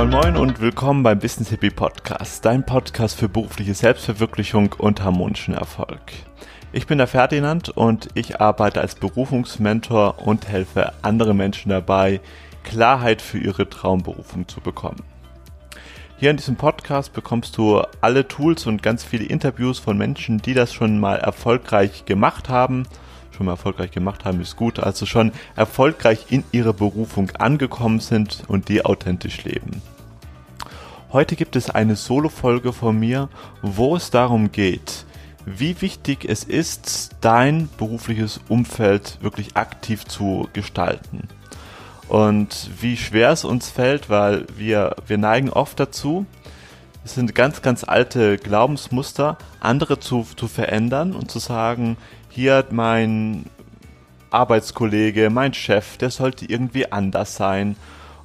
Moin Moin und willkommen beim Business Hippie Podcast, dein Podcast für berufliche Selbstverwirklichung und harmonischen Erfolg. Ich bin der Ferdinand und ich arbeite als Berufungsmentor und helfe anderen Menschen dabei, Klarheit für ihre Traumberufung zu bekommen. Hier in diesem Podcast bekommst du alle Tools und ganz viele Interviews von Menschen, die das schon mal erfolgreich gemacht haben. Mal erfolgreich gemacht haben ist gut, also schon erfolgreich in ihrer Berufung angekommen sind und die authentisch leben. Heute gibt es eine Solo-Folge von mir, wo es darum geht, wie wichtig es ist, dein berufliches Umfeld wirklich aktiv zu gestalten und wie schwer es uns fällt, weil wir, wir neigen oft dazu, es sind ganz, ganz alte Glaubensmuster, andere zu, zu verändern und zu sagen, hier hat mein Arbeitskollege, mein Chef, der sollte irgendwie anders sein.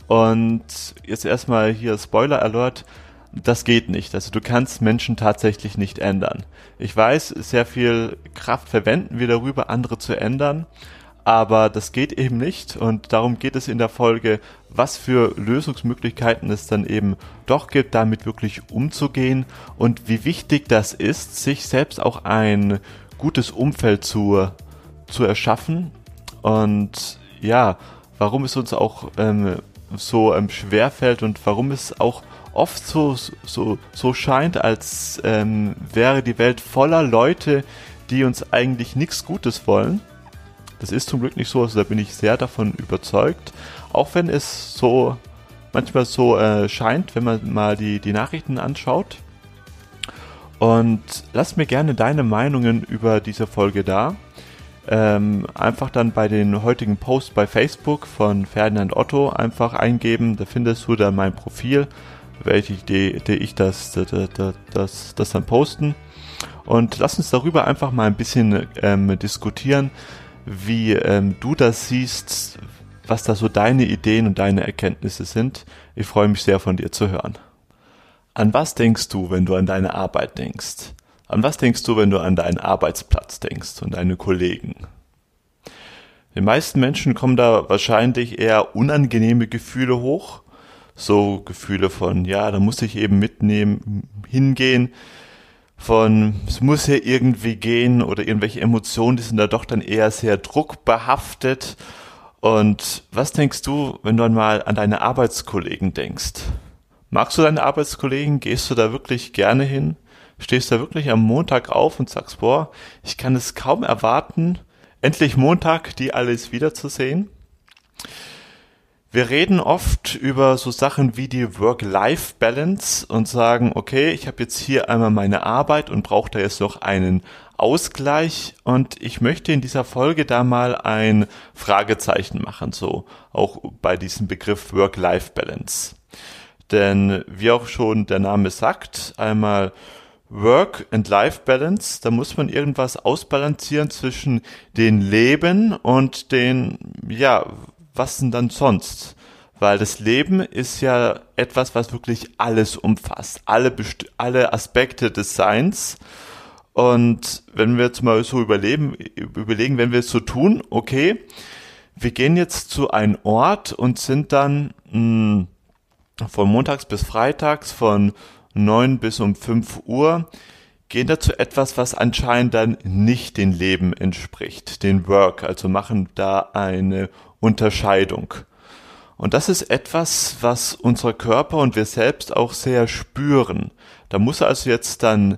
Und jetzt erstmal hier Spoiler Alert, das geht nicht. Also du kannst Menschen tatsächlich nicht ändern. Ich weiß, sehr viel Kraft verwenden wir darüber, andere zu ändern aber das geht eben nicht. Und darum geht es in der Folge, was für Lösungsmöglichkeiten es dann eben doch gibt, damit wirklich umzugehen. Und wie wichtig das ist, sich selbst auch ein gutes Umfeld zu, zu erschaffen. Und ja, warum es uns auch ähm, so ähm, schwer fällt und warum es auch oft so, so, so scheint, als ähm, wäre die Welt voller Leute, die uns eigentlich nichts Gutes wollen das ist zum Glück nicht so, also da bin ich sehr davon überzeugt. Auch wenn es so manchmal so äh, scheint, wenn man mal die, die Nachrichten anschaut. Und lass mir gerne deine Meinungen über diese Folge da. Ähm, einfach dann bei den heutigen Post bei Facebook von Ferdinand Otto einfach eingeben. Da findest du dann mein Profil, welche die ich das, das, das, das dann posten. Und lass uns darüber einfach mal ein bisschen ähm, diskutieren, wie ähm, du das siehst, was da so deine Ideen und deine Erkenntnisse sind. Ich freue mich sehr von dir zu hören. An was denkst du, wenn du an deine Arbeit denkst? An was denkst du, wenn du an deinen Arbeitsplatz denkst und deine Kollegen? Den meisten Menschen kommen da wahrscheinlich eher unangenehme Gefühle hoch. So Gefühle von, ja, da muss ich eben mitnehmen, hingehen, von es muss ja irgendwie gehen oder irgendwelche Emotionen, die sind da doch dann eher sehr druckbehaftet. Und was denkst du, wenn du einmal an deine Arbeitskollegen denkst? Magst du deine Arbeitskollegen? Gehst du da wirklich gerne hin? Stehst du da wirklich am Montag auf und sagst, boah, ich kann es kaum erwarten, endlich Montag die alles wiederzusehen? Wir reden oft über so Sachen wie die Work-Life-Balance und sagen, okay, ich habe jetzt hier einmal meine Arbeit und brauche da jetzt noch einen Ausgleich und ich möchte in dieser Folge da mal ein Fragezeichen machen, so auch bei diesem Begriff Work-Life-Balance. Denn wie auch schon der Name sagt, einmal Work and Life Balance, da muss man irgendwas ausbalancieren zwischen den Leben und den, ja, was denn dann sonst? Weil das Leben ist ja etwas, was wirklich alles umfasst, alle, Best alle Aspekte des Seins. Und wenn wir jetzt mal so überleben, überlegen, wenn wir es so tun, okay, wir gehen jetzt zu einem Ort und sind dann mh, hm, von montags bis freitags von neun bis um fünf Uhr gehen dazu etwas, was anscheinend dann nicht dem Leben entspricht, den Work, also machen da eine Unterscheidung. Und das ist etwas, was unser Körper und wir selbst auch sehr spüren. Da muss also jetzt dann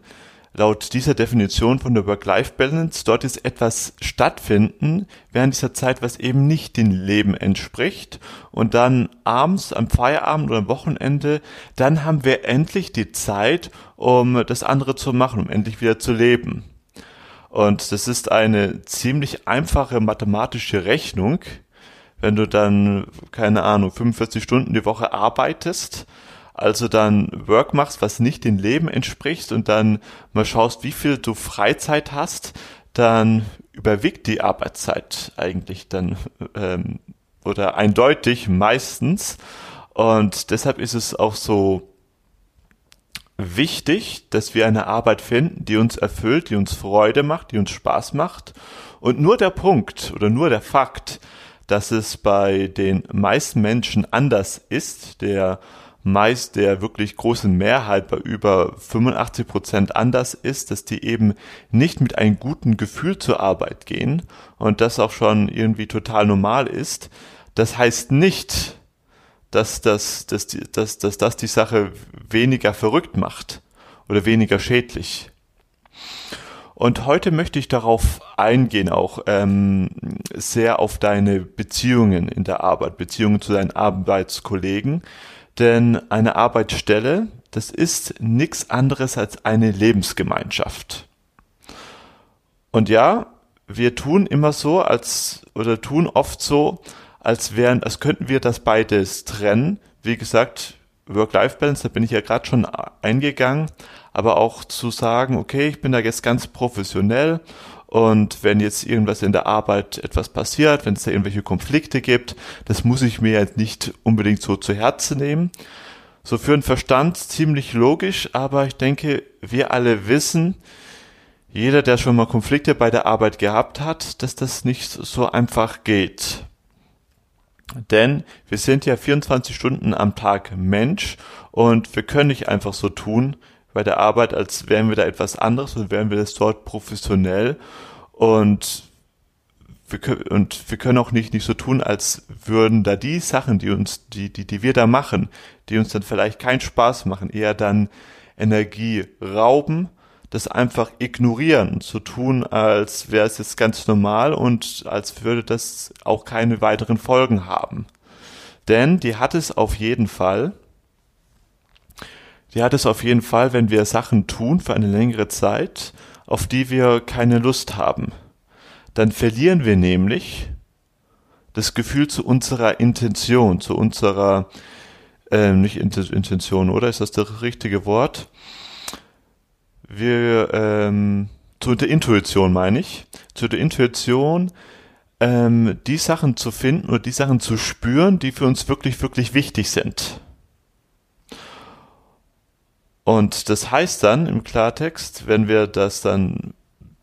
laut dieser Definition von der Work-Life-Balance dort ist etwas stattfinden während dieser Zeit, was eben nicht dem Leben entspricht. Und dann abends, am Feierabend oder am Wochenende, dann haben wir endlich die Zeit, um das andere zu machen, um endlich wieder zu leben. Und das ist eine ziemlich einfache mathematische Rechnung, wenn du dann, keine Ahnung, 45 Stunden die Woche arbeitest, also dann Work machst, was nicht dem Leben entspricht und dann mal schaust, wie viel du Freizeit hast, dann überwiegt die Arbeitszeit eigentlich dann ähm, oder eindeutig meistens. Und deshalb ist es auch so wichtig, dass wir eine Arbeit finden, die uns erfüllt, die uns Freude macht, die uns Spaß macht. Und nur der Punkt oder nur der Fakt, dass es bei den meisten Menschen anders ist. Der meist der wirklich großen Mehrheit bei über 85 Prozent anders ist, dass die eben nicht mit einem guten Gefühl zur Arbeit gehen und das auch schon irgendwie total normal ist. Das heißt nicht, dass das, dass, dass, dass das die Sache weniger verrückt macht oder weniger schädlich. Und heute möchte ich darauf eingehen, auch ähm, sehr auf deine Beziehungen in der Arbeit, Beziehungen zu deinen Arbeitskollegen. Denn eine Arbeitsstelle, das ist nichts anderes als eine Lebensgemeinschaft. Und ja, wir tun immer so, als oder tun oft so, als wären, als könnten wir das beides trennen. Wie gesagt, Work-Life-Balance, da bin ich ja gerade schon eingegangen, aber auch zu sagen, okay, ich bin da jetzt ganz professionell und wenn jetzt irgendwas in der Arbeit etwas passiert, wenn es da irgendwelche Konflikte gibt, das muss ich mir jetzt nicht unbedingt so zu Herzen nehmen. So für den Verstand ziemlich logisch, aber ich denke, wir alle wissen, jeder, der schon mal Konflikte bei der Arbeit gehabt hat, dass das nicht so einfach geht. Denn wir sind ja 24 Stunden am Tag Mensch und wir können nicht einfach so tun bei der Arbeit, als wären wir da etwas anderes und wären wir das dort professionell und wir können, und wir können auch nicht, nicht so tun, als würden da die Sachen, die uns, die, die, die wir da machen, die uns dann vielleicht keinen Spaß machen, eher dann Energie rauben das einfach ignorieren und zu tun, als wäre es jetzt ganz normal und als würde das auch keine weiteren Folgen haben. Denn die hat es auf jeden Fall. Hat es auf jeden Fall, wenn wir Sachen tun für eine längere Zeit, auf die wir keine Lust haben. Dann verlieren wir nämlich das Gefühl zu unserer Intention, zu unserer, äh, nicht Intention, oder? Ist das das richtige Wort? wir ähm, zu der Intuition meine ich, zu der Intuition ähm, die Sachen zu finden oder die Sachen zu spüren, die für uns wirklich, wirklich wichtig sind. Und das heißt dann im Klartext, wenn wir das dann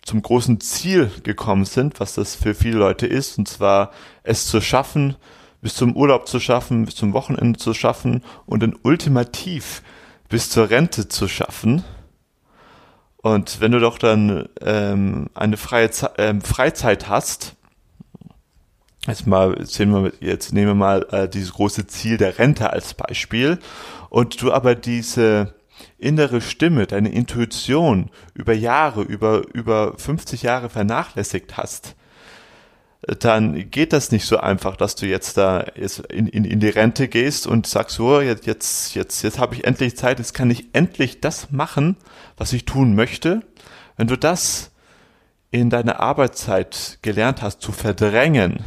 zum großen Ziel gekommen sind, was das für viele Leute ist, und zwar es zu schaffen, bis zum Urlaub zu schaffen, bis zum Wochenende zu schaffen und dann ultimativ bis zur Rente zu schaffen, und wenn du doch dann ähm, eine freie Ze ähm, Freizeit hast, jetzt mal, nehmen wir, jetzt nehmen wir mal äh, dieses große Ziel der Rente als Beispiel, und du aber diese innere Stimme, deine Intuition über Jahre, über, über 50 Jahre vernachlässigt hast, dann geht das nicht so einfach, dass du jetzt da in, in, in die Rente gehst und sagst, so, jetzt, jetzt, jetzt, jetzt habe ich endlich Zeit, jetzt kann ich endlich das machen, was ich tun möchte. Wenn du das in deiner Arbeitszeit gelernt hast zu verdrängen,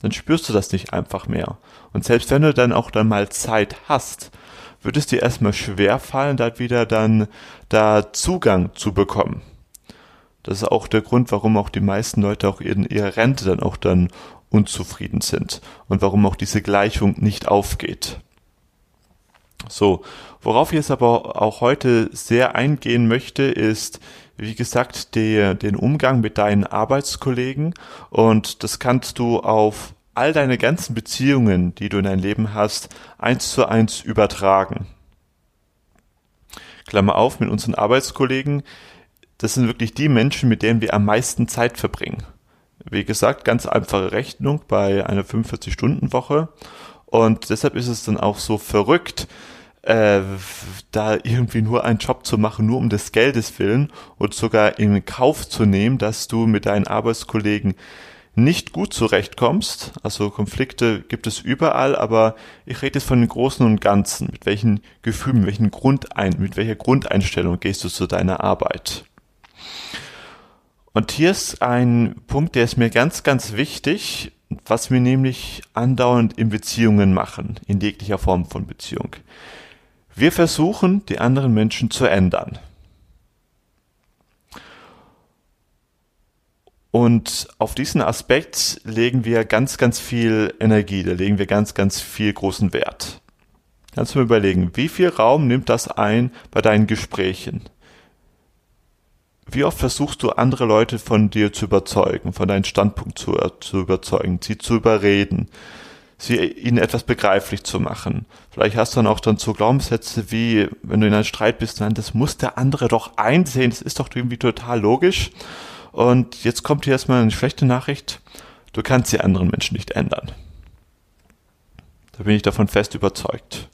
dann spürst du das nicht einfach mehr. Und selbst wenn du dann auch dann mal Zeit hast, wird es dir erstmal schwer fallen, da wieder dann da Zugang zu bekommen. Das ist auch der Grund, warum auch die meisten Leute auch in ihrer Rente dann auch dann unzufrieden sind und warum auch diese Gleichung nicht aufgeht. So, worauf ich jetzt aber auch heute sehr eingehen möchte, ist, wie gesagt, der, den Umgang mit deinen Arbeitskollegen und das kannst du auf all deine ganzen Beziehungen, die du in deinem Leben hast, eins zu eins übertragen. Klammer auf, mit unseren Arbeitskollegen das sind wirklich die Menschen, mit denen wir am meisten Zeit verbringen. Wie gesagt, ganz einfache Rechnung bei einer 45-Stunden-Woche. Und deshalb ist es dann auch so verrückt, äh, da irgendwie nur einen Job zu machen, nur um des Geldes willen und sogar in Kauf zu nehmen, dass du mit deinen Arbeitskollegen nicht gut zurechtkommst. Also Konflikte gibt es überall, aber ich rede jetzt von den Großen und Ganzen. Mit welchen Gefühlen, mit welchen Grundein, mit welcher Grundeinstellung gehst du zu deiner Arbeit? Und hier ist ein Punkt, der ist mir ganz, ganz wichtig, was wir nämlich andauernd in Beziehungen machen, in jeglicher Form von Beziehung. Wir versuchen, die anderen Menschen zu ändern. Und auf diesen Aspekt legen wir ganz, ganz viel Energie, da legen wir ganz, ganz viel großen Wert. Kannst du mir überlegen, wie viel Raum nimmt das ein bei deinen Gesprächen? Wie oft versuchst du andere Leute von dir zu überzeugen, von deinem Standpunkt zu, zu überzeugen, sie zu überreden, sie ihnen etwas begreiflich zu machen. Vielleicht hast du dann auch dann so Glaubenssätze wie, wenn du in einem Streit bist, dann das muss der andere doch einsehen, das ist doch irgendwie total logisch. Und jetzt kommt hier erstmal eine schlechte Nachricht, du kannst die anderen Menschen nicht ändern. Da bin ich davon fest überzeugt.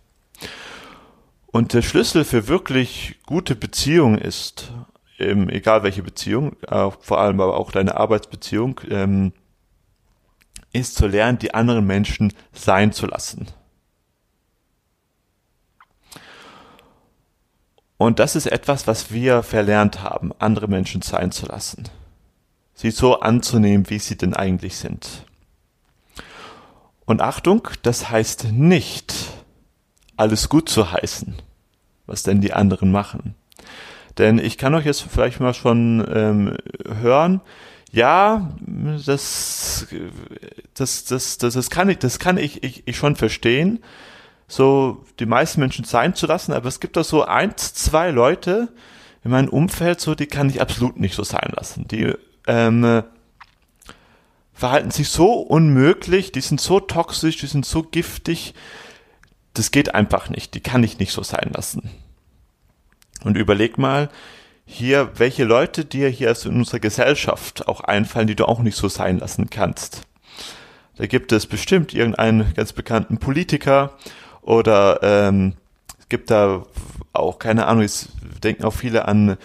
Und der Schlüssel für wirklich gute Beziehungen ist, ähm, egal welche Beziehung, äh, vor allem aber auch deine Arbeitsbeziehung, ähm, ist zu lernen, die anderen Menschen sein zu lassen. Und das ist etwas, was wir verlernt haben, andere Menschen sein zu lassen. Sie so anzunehmen, wie sie denn eigentlich sind. Und Achtung, das heißt nicht, alles gut zu heißen, was denn die anderen machen. Denn ich kann euch jetzt vielleicht mal schon ähm, hören, ja, das, das, das, das, das kann ich, das kann ich, ich, ich schon verstehen, so die meisten Menschen sein zu lassen, aber es gibt da so eins, zwei Leute in meinem Umfeld, so die kann ich absolut nicht so sein lassen. Die ähm, verhalten sich so unmöglich, die sind so toxisch, die sind so giftig, das geht einfach nicht, die kann ich nicht so sein lassen. Und überleg mal, hier, welche Leute dir hier in unserer Gesellschaft auch einfallen, die du auch nicht so sein lassen kannst. Da gibt es bestimmt irgendeinen ganz bekannten Politiker oder ähm, es gibt da auch, keine Ahnung, es denken auch viele an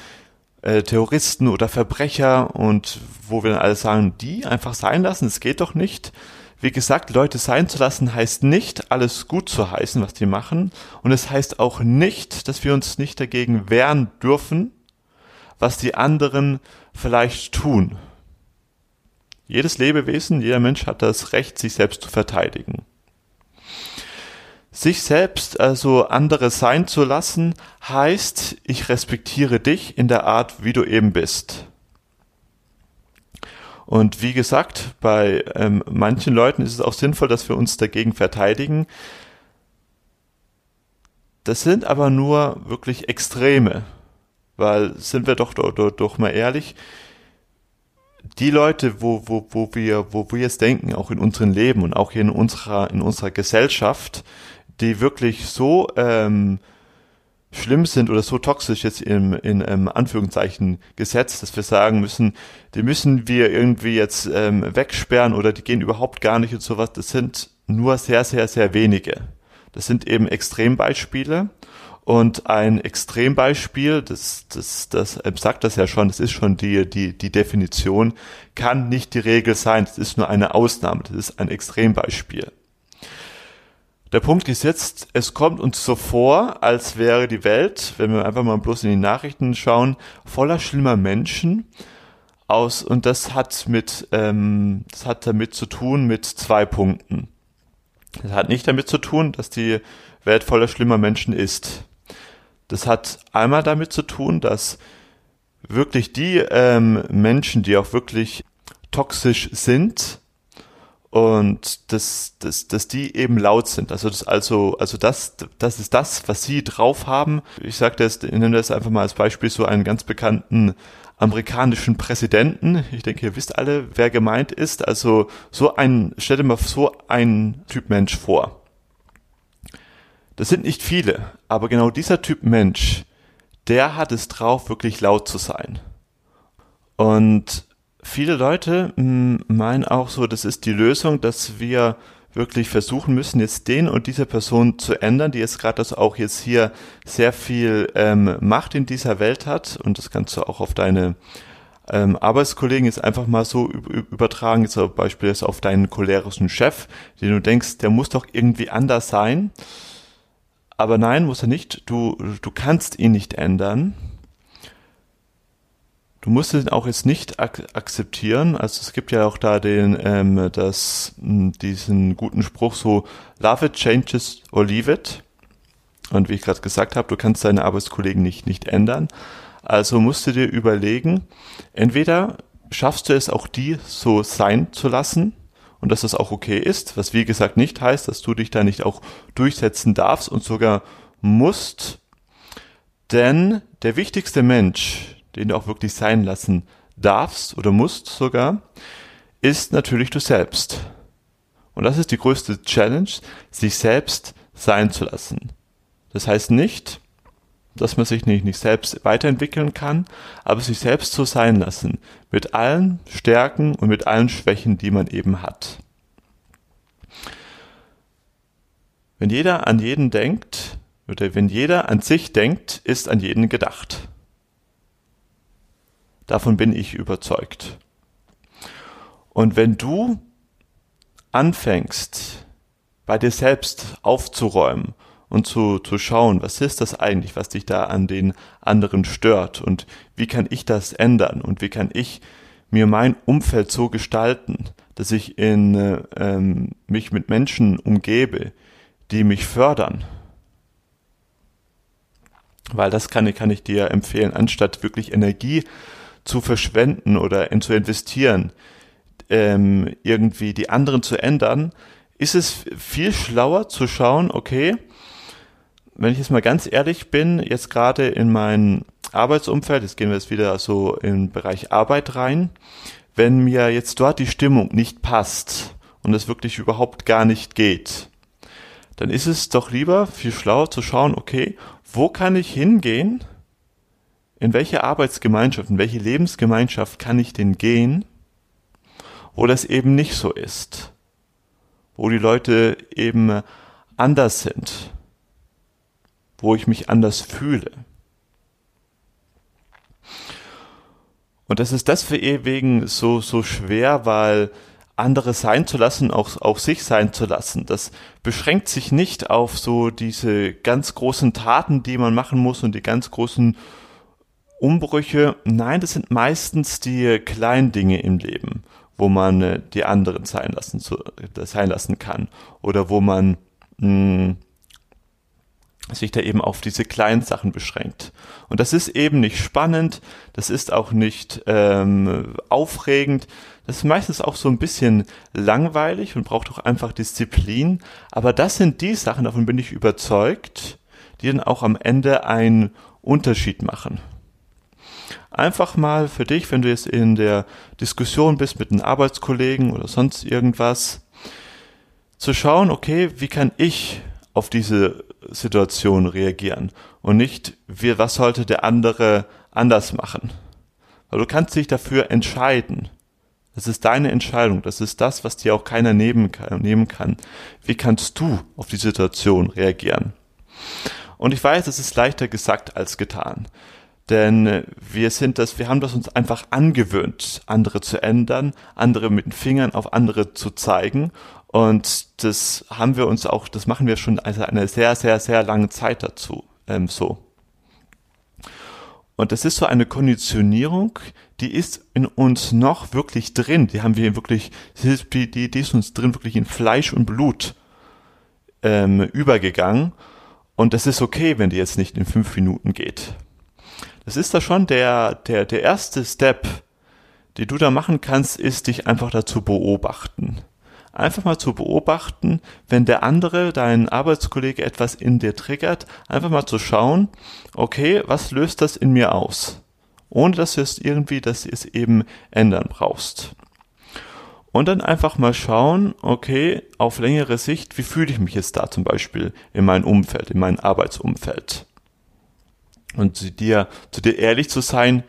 äh, Terroristen oder Verbrecher und wo wir dann alle sagen, die einfach sein lassen, es geht doch nicht. Wie gesagt, Leute sein zu lassen heißt nicht, alles gut zu heißen, was die machen. Und es heißt auch nicht, dass wir uns nicht dagegen wehren dürfen, was die anderen vielleicht tun. Jedes Lebewesen, jeder Mensch hat das Recht, sich selbst zu verteidigen. Sich selbst, also andere sein zu lassen, heißt, ich respektiere dich in der Art, wie du eben bist. Und wie gesagt, bei ähm, manchen Leuten ist es auch sinnvoll, dass wir uns dagegen verteidigen. Das sind aber nur wirklich Extreme. Weil, sind wir doch, doch, doch mal ehrlich, die Leute, wo, wo, wo wir, wo wir jetzt denken, auch in unserem Leben und auch hier in unserer, in unserer Gesellschaft, die wirklich so ähm, schlimm sind oder so toxisch jetzt im, in ähm, Anführungszeichen gesetzt, dass wir sagen müssen, die müssen wir irgendwie jetzt ähm, wegsperren oder die gehen überhaupt gar nicht und sowas, das sind nur sehr, sehr, sehr wenige. Das sind eben Extrembeispiele und ein Extrembeispiel, das, das, das ähm, sagt das ja schon, das ist schon die, die, die Definition, kann nicht die Regel sein, das ist nur eine Ausnahme, das ist ein Extrembeispiel. Der Punkt ist jetzt, es kommt uns so vor, als wäre die Welt, wenn wir einfach mal bloß in die Nachrichten schauen, voller schlimmer Menschen aus und das hat mit, ähm, das hat damit zu tun mit zwei Punkten. Das hat nicht damit zu tun, dass die Welt voller schlimmer Menschen ist. Das hat einmal damit zu tun, dass wirklich die ähm, Menschen, die auch wirklich toxisch sind und dass, dass, dass die eben laut sind. Also das, also, also das, das ist das, was sie drauf haben. Ich sage das, ich nehme das einfach mal als Beispiel so einen ganz bekannten amerikanischen Präsidenten. Ich denke, ihr wisst alle, wer gemeint ist. Also so ein, stell dir mal so ein Typ Mensch vor. Das sind nicht viele, aber genau dieser Typ Mensch, der hat es drauf, wirklich laut zu sein. Und viele Leute hm, meinen auch so, das ist die Lösung, dass wir wirklich versuchen müssen, jetzt den und diese Person zu ändern, die jetzt gerade das auch jetzt hier sehr viel ähm, Macht in dieser Welt hat. Und das kannst du auch auf deine ähm, Arbeitskollegen jetzt einfach mal so übertragen, jetzt zum Beispiel jetzt auf deinen cholerischen Chef, den du denkst, der muss doch irgendwie anders sein. Aber nein, muss er nicht. Du, du kannst ihn nicht ändern. Du musst ihn auch jetzt nicht ak akzeptieren. Also es gibt ja auch da den, ähm, das, diesen guten Spruch so, love it, changes or leave it. Und wie ich gerade gesagt habe, du kannst deine Arbeitskollegen nicht, nicht ändern. Also musst du dir überlegen, entweder schaffst du es auch die so sein zu lassen, und dass das auch okay ist, was wie gesagt nicht heißt, dass du dich da nicht auch durchsetzen darfst und sogar musst, denn der wichtigste Mensch, den du auch wirklich sein lassen darfst oder musst sogar, ist natürlich du selbst. Und das ist die größte Challenge, sich selbst sein zu lassen. Das heißt nicht, dass man sich nicht, nicht selbst weiterentwickeln kann, aber sich selbst so sein lassen, mit allen Stärken und mit allen Schwächen, die man eben hat. Wenn jeder an jeden denkt, oder wenn jeder an sich denkt, ist an jeden gedacht. Davon bin ich überzeugt. Und wenn du anfängst, bei dir selbst aufzuräumen und zu, zu schauen, was ist das eigentlich, was dich da an den anderen stört und wie kann ich das ändern und wie kann ich mir mein Umfeld so gestalten, dass ich in, äh, ähm, mich mit Menschen umgebe, die mich fördern. Weil das kann, kann ich dir empfehlen, anstatt wirklich Energie zu verschwenden oder in, zu investieren, ähm, irgendwie die anderen zu ändern, ist es viel schlauer zu schauen, okay, wenn ich jetzt mal ganz ehrlich bin, jetzt gerade in mein Arbeitsumfeld, jetzt gehen wir jetzt wieder so im Bereich Arbeit rein, wenn mir jetzt dort die Stimmung nicht passt und es wirklich überhaupt gar nicht geht, dann ist es doch lieber viel schlauer zu schauen, okay, wo kann ich hingehen? In welche Arbeitsgemeinschaft, in welche Lebensgemeinschaft kann ich denn gehen, wo das eben nicht so ist? wo die Leute eben anders sind, wo ich mich anders fühle. Und das ist deswegen so, so schwer, weil andere sein zu lassen, auch, auch sich sein zu lassen. Das beschränkt sich nicht auf so diese ganz großen Taten, die man machen muss und die ganz großen Umbrüche. Nein, das sind meistens die kleinen Dinge im Leben wo man äh, die anderen sein lassen, zu, sein lassen kann. Oder wo man mh, hm, sich da eben auf diese kleinen Sachen beschränkt. Und das ist eben nicht spannend, das ist auch nicht ähm, aufregend, das ist meistens auch so ein bisschen langweilig und braucht auch einfach Disziplin. Aber das sind die Sachen, davon bin ich überzeugt, die dann auch am Ende einen Unterschied machen einfach mal für dich, wenn du jetzt in der Diskussion bist mit einem Arbeitskollegen oder sonst irgendwas, zu schauen, okay, wie kann ich auf diese Situation reagieren und nicht, wie, was sollte der andere anders machen. Weil du kannst dich dafür entscheiden. Das ist deine Entscheidung. Das ist das, was dir auch keiner nehmen kann, nehmen kann. Wie kannst du auf die Situation reagieren? Und ich weiß, es ist leichter gesagt als getan. Denn wir sind das, wir haben das uns einfach angewöhnt, andere zu ändern, andere mit den Fingern auf andere zu zeigen. Und das haben wir uns auch, das machen wir schon also eine sehr, sehr, sehr lange Zeit dazu, ähm, so. Und das ist so eine Konditionierung, die ist in uns noch wirklich drin. Die haben wir wirklich, die, die, ist uns drin wirklich in Fleisch und Blut ähm, übergegangen. Und das ist okay, wenn die jetzt nicht in fünf Minuten geht das ist da schon der, der, der erste Step, den du da machen kannst, ist dich einfach dazu beobachten. Einfach mal zu beobachten, wenn der andere, dein Arbeitskollege etwas in dir triggert, einfach mal zu schauen, okay, was löst das in mir aus? Ohne dass du es irgendwie, dass du es eben ändern brauchst. Und dann einfach mal schauen, okay, auf längere Sicht, wie fühle ich mich jetzt da zum Beispiel in meinem Umfeld, in meinem Arbeitsumfeld? Und zu dir, zu dir ehrlich zu sein,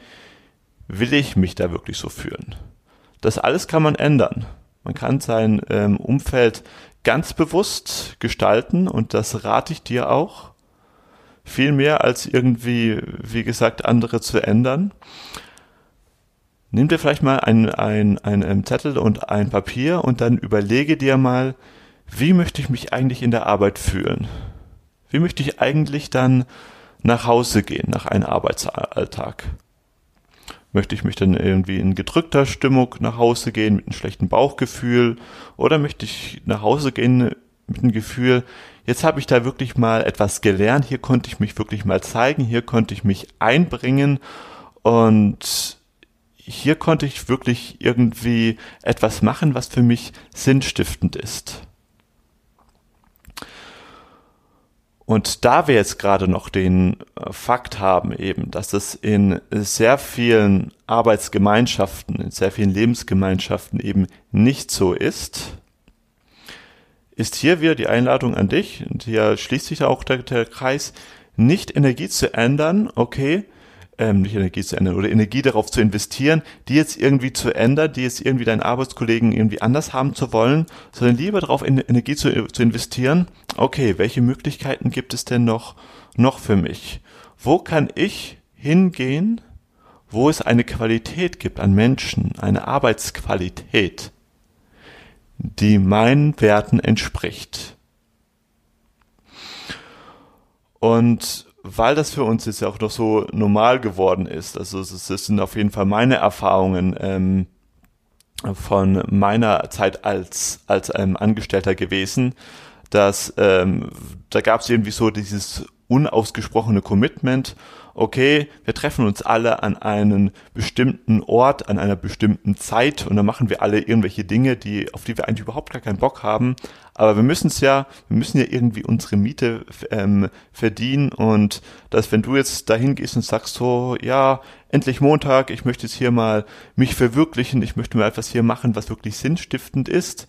will ich mich da wirklich so fühlen? Das alles kann man ändern. Man kann sein ähm, Umfeld ganz bewusst gestalten und das rate ich dir auch. Viel mehr als irgendwie, wie gesagt, andere zu ändern. Nimm dir vielleicht mal ein, ein, ein, ein ähm, Zettel und ein Papier und dann überlege dir mal, wie möchte ich mich eigentlich in der Arbeit fühlen? Wie möchte ich eigentlich dann nach Hause gehen nach einem Arbeitsalltag? Möchte ich mich dann irgendwie in gedrückter Stimmung nach Hause gehen mit einem schlechten Bauchgefühl oder möchte ich nach Hause gehen mit dem Gefühl, jetzt habe ich da wirklich mal etwas gelernt, hier konnte ich mich wirklich mal zeigen, hier konnte ich mich einbringen und hier konnte ich wirklich irgendwie etwas machen, was für mich sinnstiftend ist. Und da wir jetzt gerade noch den äh, Fakt haben eben, dass es in sehr vielen Arbeitsgemeinschaften, in sehr vielen Lebensgemeinschaften eben nicht so ist, ist hier wieder die Einladung an dich, und hier schließt sich auch der, der Kreis, nicht Energie zu ändern, okay, ähm, nicht Energie zu ändern oder Energie darauf zu investieren, die jetzt irgendwie zu ändern, die jetzt irgendwie deinen Arbeitskollegen irgendwie anders haben zu wollen, sondern lieber darauf Energie zu, zu investieren, okay, welche Möglichkeiten gibt es denn noch, noch für mich? Wo kann ich hingehen, wo es eine Qualität gibt an Menschen, eine Arbeitsqualität, die meinen Werten entspricht? Und weil das für uns jetzt ja auch noch so normal geworden ist, also es sind auf jeden Fall meine Erfahrungen ähm, von meiner Zeit als, als ähm, Angestellter gewesen, dass ähm, da gab es irgendwie so dieses unausgesprochene Commitment okay, wir treffen uns alle an einem bestimmten Ort, an einer bestimmten Zeit und dann machen wir alle irgendwelche Dinge, die, auf die wir eigentlich überhaupt gar keinen Bock haben. Aber wir müssen es ja, wir müssen ja irgendwie unsere Miete ähm, verdienen und dass wenn du jetzt dahin gehst und sagst so, ja, endlich Montag, ich möchte jetzt hier mal mich verwirklichen, ich möchte mal etwas hier machen, was wirklich sinnstiftend ist,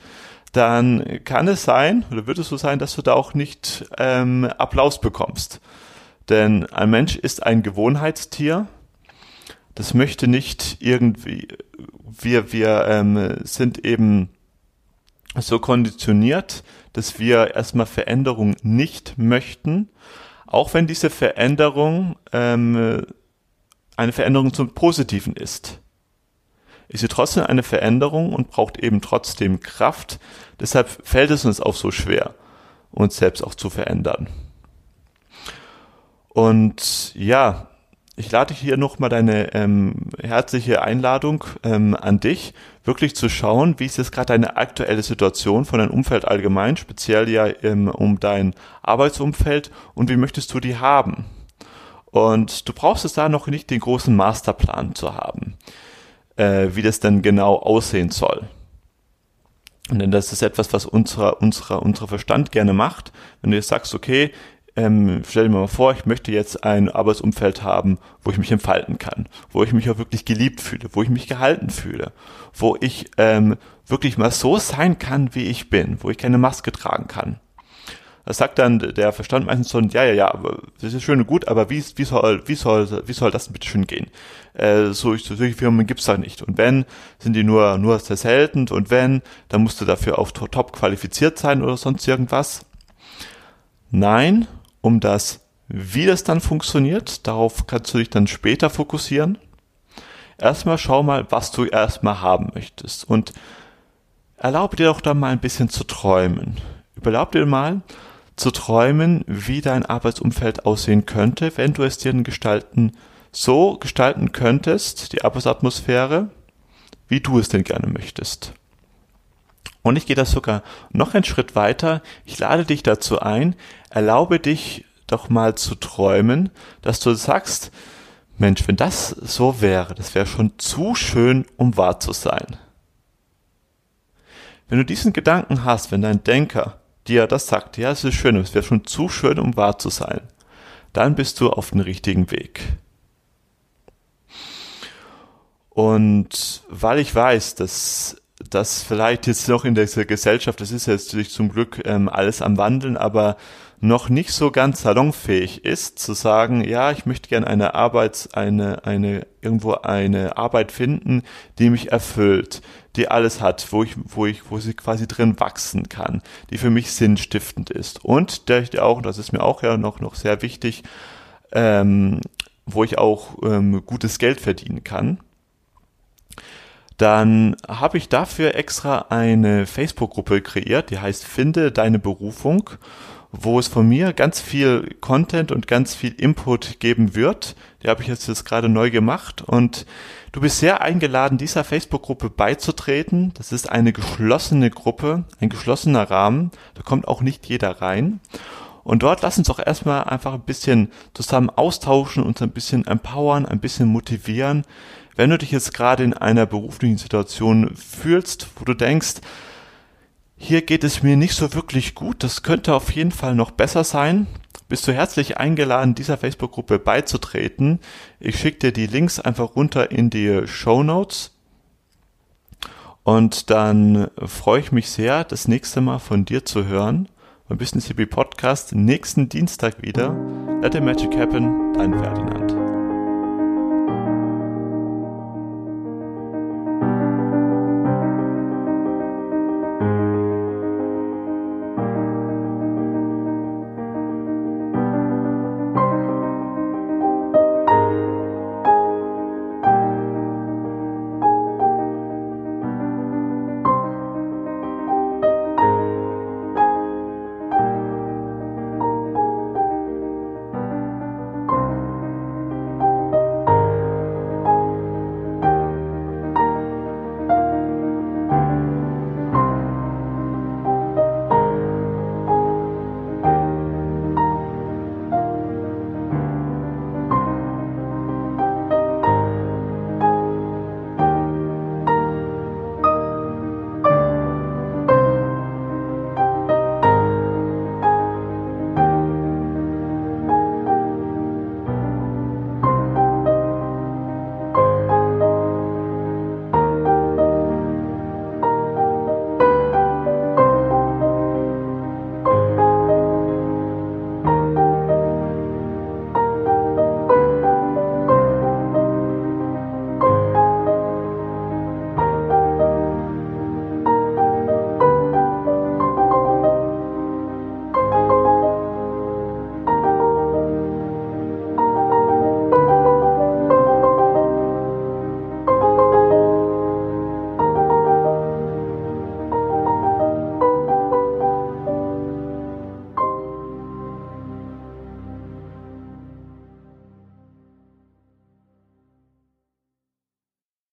dann kann es sein, oder wird es so sein, dass du da auch nicht ähm, Applaus bekommst. Denn ein Mensch ist ein Gewohnheitstier. Das möchte nicht irgendwie, wir, wir ähm, sind eben so konditioniert, dass wir erstmal Veränderung nicht möchten, auch wenn diese Veränderung ähm, eine Veränderung zum Positiven ist. Ist sie trotzdem eine Veränderung und braucht eben trotzdem Kraft. Deshalb fällt es uns auch so schwer, uns selbst auch zu verändern. Und ja, ich lade hier nochmal deine ähm, herzliche Einladung ähm, an dich, wirklich zu schauen, wie ist jetzt gerade deine aktuelle Situation von deinem Umfeld allgemein, speziell ja ähm, um dein Arbeitsumfeld und wie möchtest du die haben. Und du brauchst es da noch nicht den großen Masterplan zu haben, äh, wie das denn genau aussehen soll. Denn das ist etwas, was unser, unser, unser Verstand gerne macht. Wenn du jetzt sagst, okay, ähm, stell dir mal vor, ich möchte jetzt ein Arbeitsumfeld haben, wo ich mich entfalten kann, wo ich mich auch wirklich geliebt fühle, wo ich mich gehalten fühle, wo ich ähm, wirklich mal so sein kann, wie ich bin, wo ich keine Maske tragen kann. Das sagt dann der Verstand meistens so, ja, ja, ja, das ist schön und gut, aber wie, wie, soll, wie, soll, wie soll das bitte schön gehen? Äh, so, solche Firmen gibt's da nicht. Und wenn, sind die nur, nur sehr selten. Und wenn, dann musst du dafür auch top qualifiziert sein oder sonst irgendwas. Nein, um das, wie das dann funktioniert. Darauf kannst du dich dann später fokussieren. Erstmal schau mal, was du erstmal haben möchtest und erlaube dir doch dann mal ein bisschen zu träumen. Überlaub dir mal zu träumen, wie dein Arbeitsumfeld aussehen könnte, wenn du es dir gestalten, so gestalten könntest, die Arbeitsatmosphäre, wie du es denn gerne möchtest. Und ich gehe das sogar noch einen Schritt weiter. Ich lade dich dazu ein, erlaube dich doch mal zu träumen, dass du sagst, Mensch, wenn das so wäre, das wäre schon zu schön, um wahr zu sein. Wenn du diesen Gedanken hast, wenn dein Denker dir das sagt, ja, es ist schön, es wäre schon zu schön, um wahr zu sein, dann bist du auf dem richtigen Weg. Und weil ich weiß, dass das vielleicht jetzt noch in dieser Gesellschaft, das ist jetzt natürlich zum Glück ähm, alles am Wandeln, aber noch nicht so ganz salonfähig ist, zu sagen, ja, ich möchte gerne eine Arbeits, eine, eine, irgendwo eine Arbeit finden, die mich erfüllt, die alles hat, wo ich, wo ich, wo sie quasi drin wachsen kann, die für mich sinnstiftend ist. Und der ich auch, das ist mir auch ja noch, noch sehr wichtig, ähm, wo ich auch ähm, gutes Geld verdienen kann dann habe ich dafür extra eine Facebook-Gruppe kreiert, die heißt Finde deine Berufung, wo es von mir ganz viel Content und ganz viel Input geben wird. Die habe ich jetzt, jetzt gerade neu gemacht und du bist sehr eingeladen, dieser Facebook-Gruppe beizutreten. Das ist eine geschlossene Gruppe, ein geschlossener Rahmen. Da kommt auch nicht jeder rein. Und dort lass uns auch erstmal einfach ein bisschen zusammen austauschen, uns ein bisschen empowern, ein bisschen motivieren, wenn du dich jetzt gerade in einer beruflichen Situation fühlst, wo du denkst, hier geht es mir nicht so wirklich gut, das könnte auf jeden Fall noch besser sein, bist du herzlich eingeladen, dieser Facebook-Gruppe beizutreten. Ich schicke dir die Links einfach runter in die Show Notes. Und dann freue ich mich sehr, das nächste Mal von dir zu hören. Beim Business Hippie Podcast nächsten Dienstag wieder. Let the Magic Happen, dein Ferdinand.